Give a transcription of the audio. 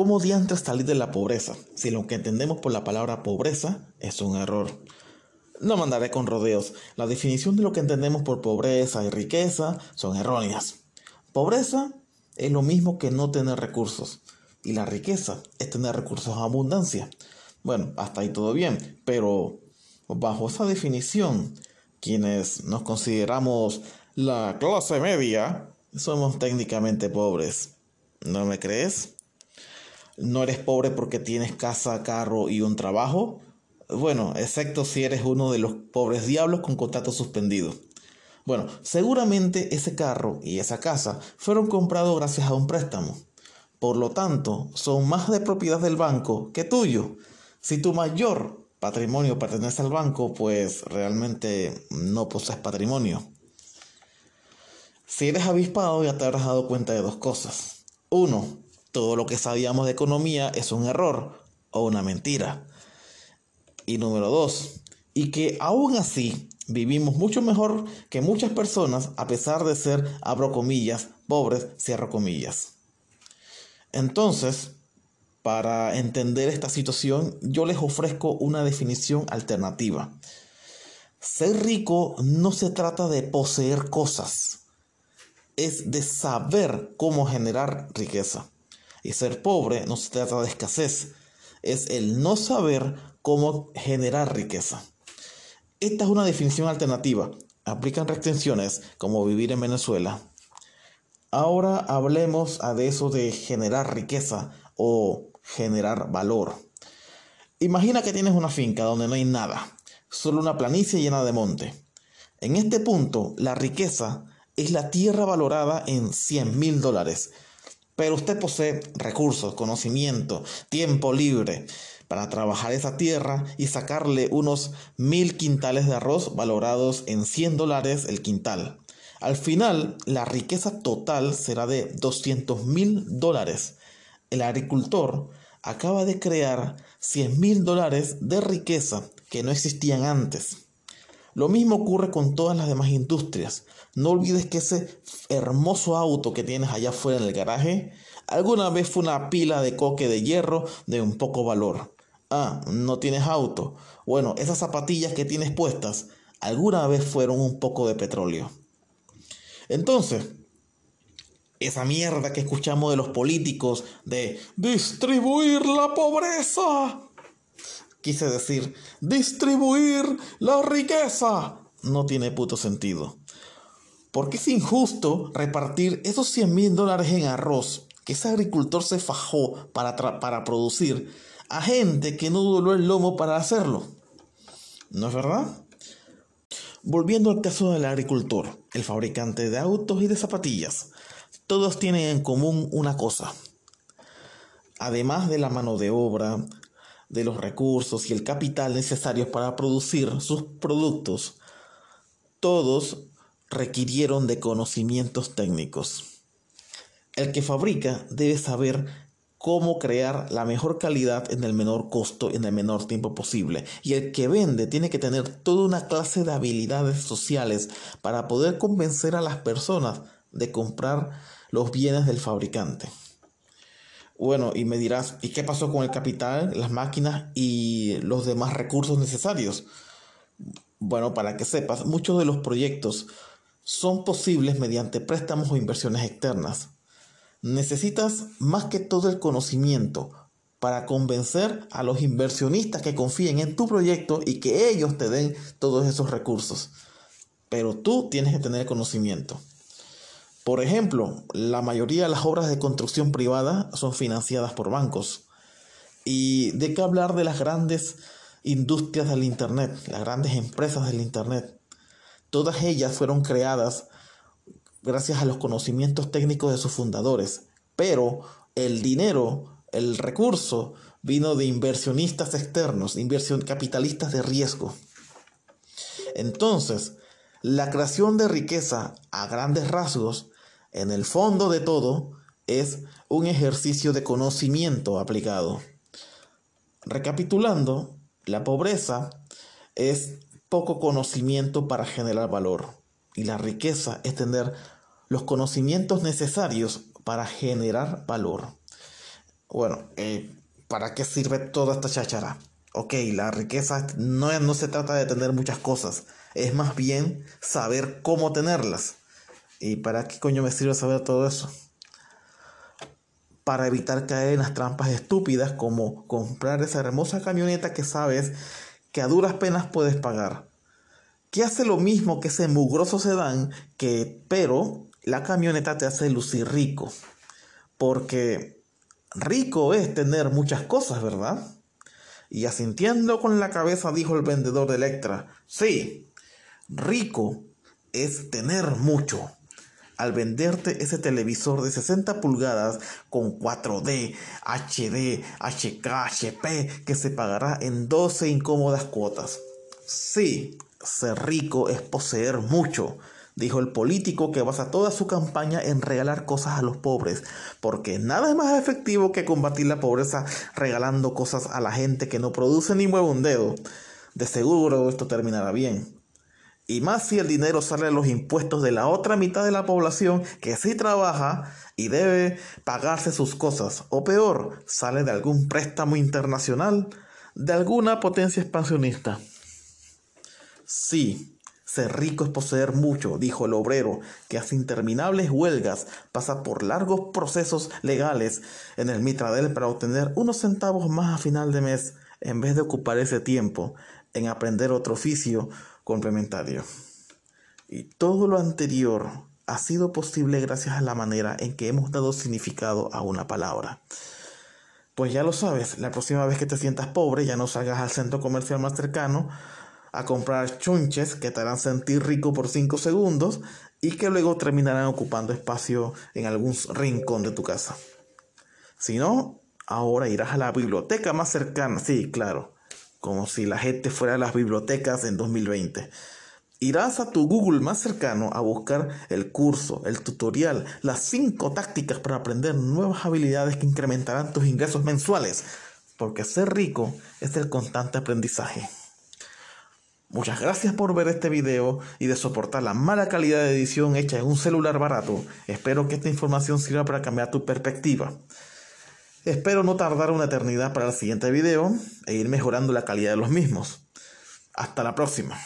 ¿Cómo diantres salir de la pobreza? Si lo que entendemos por la palabra pobreza es un error. No mandaré con rodeos. La definición de lo que entendemos por pobreza y riqueza son erróneas. Pobreza es lo mismo que no tener recursos. Y la riqueza es tener recursos en abundancia. Bueno, hasta ahí todo bien. Pero bajo esa definición, quienes nos consideramos la clase media, somos técnicamente pobres. ¿No me crees? ¿No eres pobre porque tienes casa, carro y un trabajo? Bueno, excepto si eres uno de los pobres diablos con contrato suspendido. Bueno, seguramente ese carro y esa casa fueron comprados gracias a un préstamo. Por lo tanto, son más de propiedad del banco que tuyo. Si tu mayor patrimonio pertenece al banco, pues realmente no posees patrimonio. Si eres avispado ya te habrás dado cuenta de dos cosas. Uno, todo lo que sabíamos de economía es un error o una mentira. Y número dos, y que aún así vivimos mucho mejor que muchas personas a pesar de ser, abro comillas, pobres, cierro comillas. Entonces, para entender esta situación, yo les ofrezco una definición alternativa. Ser rico no se trata de poseer cosas, es de saber cómo generar riqueza. Y ser pobre no se trata de escasez, es el no saber cómo generar riqueza. Esta es una definición alternativa. Aplican restricciones como vivir en Venezuela. Ahora hablemos de eso de generar riqueza o generar valor. Imagina que tienes una finca donde no hay nada, solo una planicie llena de monte. En este punto, la riqueza es la tierra valorada en 100 mil dólares pero usted posee recursos, conocimiento, tiempo libre para trabajar esa tierra y sacarle unos mil quintales de arroz valorados en 100 dólares el quintal. Al final, la riqueza total será de 200 mil dólares. El agricultor acaba de crear 100 mil dólares de riqueza que no existían antes. Lo mismo ocurre con todas las demás industrias. No olvides que ese hermoso auto que tienes allá afuera en el garaje alguna vez fue una pila de coque de hierro de un poco valor. Ah, no tienes auto. Bueno, esas zapatillas que tienes puestas alguna vez fueron un poco de petróleo. Entonces, esa mierda que escuchamos de los políticos de distribuir la pobreza Quise decir, distribuir la riqueza. No tiene puto sentido. Porque es injusto repartir esos 100 mil dólares en arroz que ese agricultor se fajó para, para producir a gente que no dobló el lomo para hacerlo? ¿No es verdad? Volviendo al caso del agricultor, el fabricante de autos y de zapatillas, todos tienen en común una cosa. Además de la mano de obra, de los recursos y el capital necesarios para producir sus productos, todos requirieron de conocimientos técnicos. El que fabrica debe saber cómo crear la mejor calidad en el menor costo en el menor tiempo posible. Y el que vende tiene que tener toda una clase de habilidades sociales para poder convencer a las personas de comprar los bienes del fabricante. Bueno, y me dirás, ¿y qué pasó con el capital, las máquinas y los demás recursos necesarios? Bueno, para que sepas, muchos de los proyectos son posibles mediante préstamos o inversiones externas. Necesitas más que todo el conocimiento para convencer a los inversionistas que confíen en tu proyecto y que ellos te den todos esos recursos. Pero tú tienes que tener conocimiento. Por ejemplo, la mayoría de las obras de construcción privada son financiadas por bancos. Y de qué hablar de las grandes industrias del Internet, las grandes empresas del Internet. Todas ellas fueron creadas gracias a los conocimientos técnicos de sus fundadores, pero el dinero, el recurso, vino de inversionistas externos, capitalistas de riesgo. Entonces, la creación de riqueza a grandes rasgos en el fondo de todo, es un ejercicio de conocimiento aplicado. Recapitulando, la pobreza es poco conocimiento para generar valor y la riqueza es tener los conocimientos necesarios para generar valor. Bueno, eh, ¿para qué sirve toda esta cháchara? Ok, la riqueza no, no se trata de tener muchas cosas, es más bien saber cómo tenerlas. ¿Y para qué coño me sirve saber todo eso? Para evitar caer en las trampas estúpidas como comprar esa hermosa camioneta que sabes que a duras penas puedes pagar. Que hace lo mismo que ese mugroso sedán, que, pero la camioneta te hace lucir rico. Porque rico es tener muchas cosas, ¿verdad? Y asintiendo con la cabeza dijo el vendedor de Electra, sí, rico es tener mucho al venderte ese televisor de 60 pulgadas con 4D, HD, HK, HP que se pagará en 12 incómodas cuotas. Sí, ser rico es poseer mucho, dijo el político que basa toda su campaña en regalar cosas a los pobres, porque nada es más efectivo que combatir la pobreza regalando cosas a la gente que no produce ni mueve un dedo. De seguro esto terminará bien. Y más si el dinero sale de los impuestos de la otra mitad de la población que sí trabaja y debe pagarse sus cosas. O peor, sale de algún préstamo internacional de alguna potencia expansionista. Sí, ser rico es poseer mucho, dijo el obrero, que hace interminables huelgas, pasa por largos procesos legales en el Mitradel para obtener unos centavos más a final de mes, en vez de ocupar ese tiempo en aprender otro oficio complementario. Y todo lo anterior ha sido posible gracias a la manera en que hemos dado significado a una palabra. Pues ya lo sabes, la próxima vez que te sientas pobre ya no salgas al centro comercial más cercano a comprar chunches que te harán sentir rico por 5 segundos y que luego terminarán ocupando espacio en algún rincón de tu casa. Si no, ahora irás a la biblioteca más cercana, sí, claro, como si la gente fuera a las bibliotecas en 2020. Irás a tu Google más cercano a buscar el curso, el tutorial, las 5 tácticas para aprender nuevas habilidades que incrementarán tus ingresos mensuales, porque ser rico es el constante aprendizaje. Muchas gracias por ver este video y de soportar la mala calidad de edición hecha en un celular barato. Espero que esta información sirva para cambiar tu perspectiva. Espero no tardar una eternidad para el siguiente video e ir mejorando la calidad de los mismos. Hasta la próxima.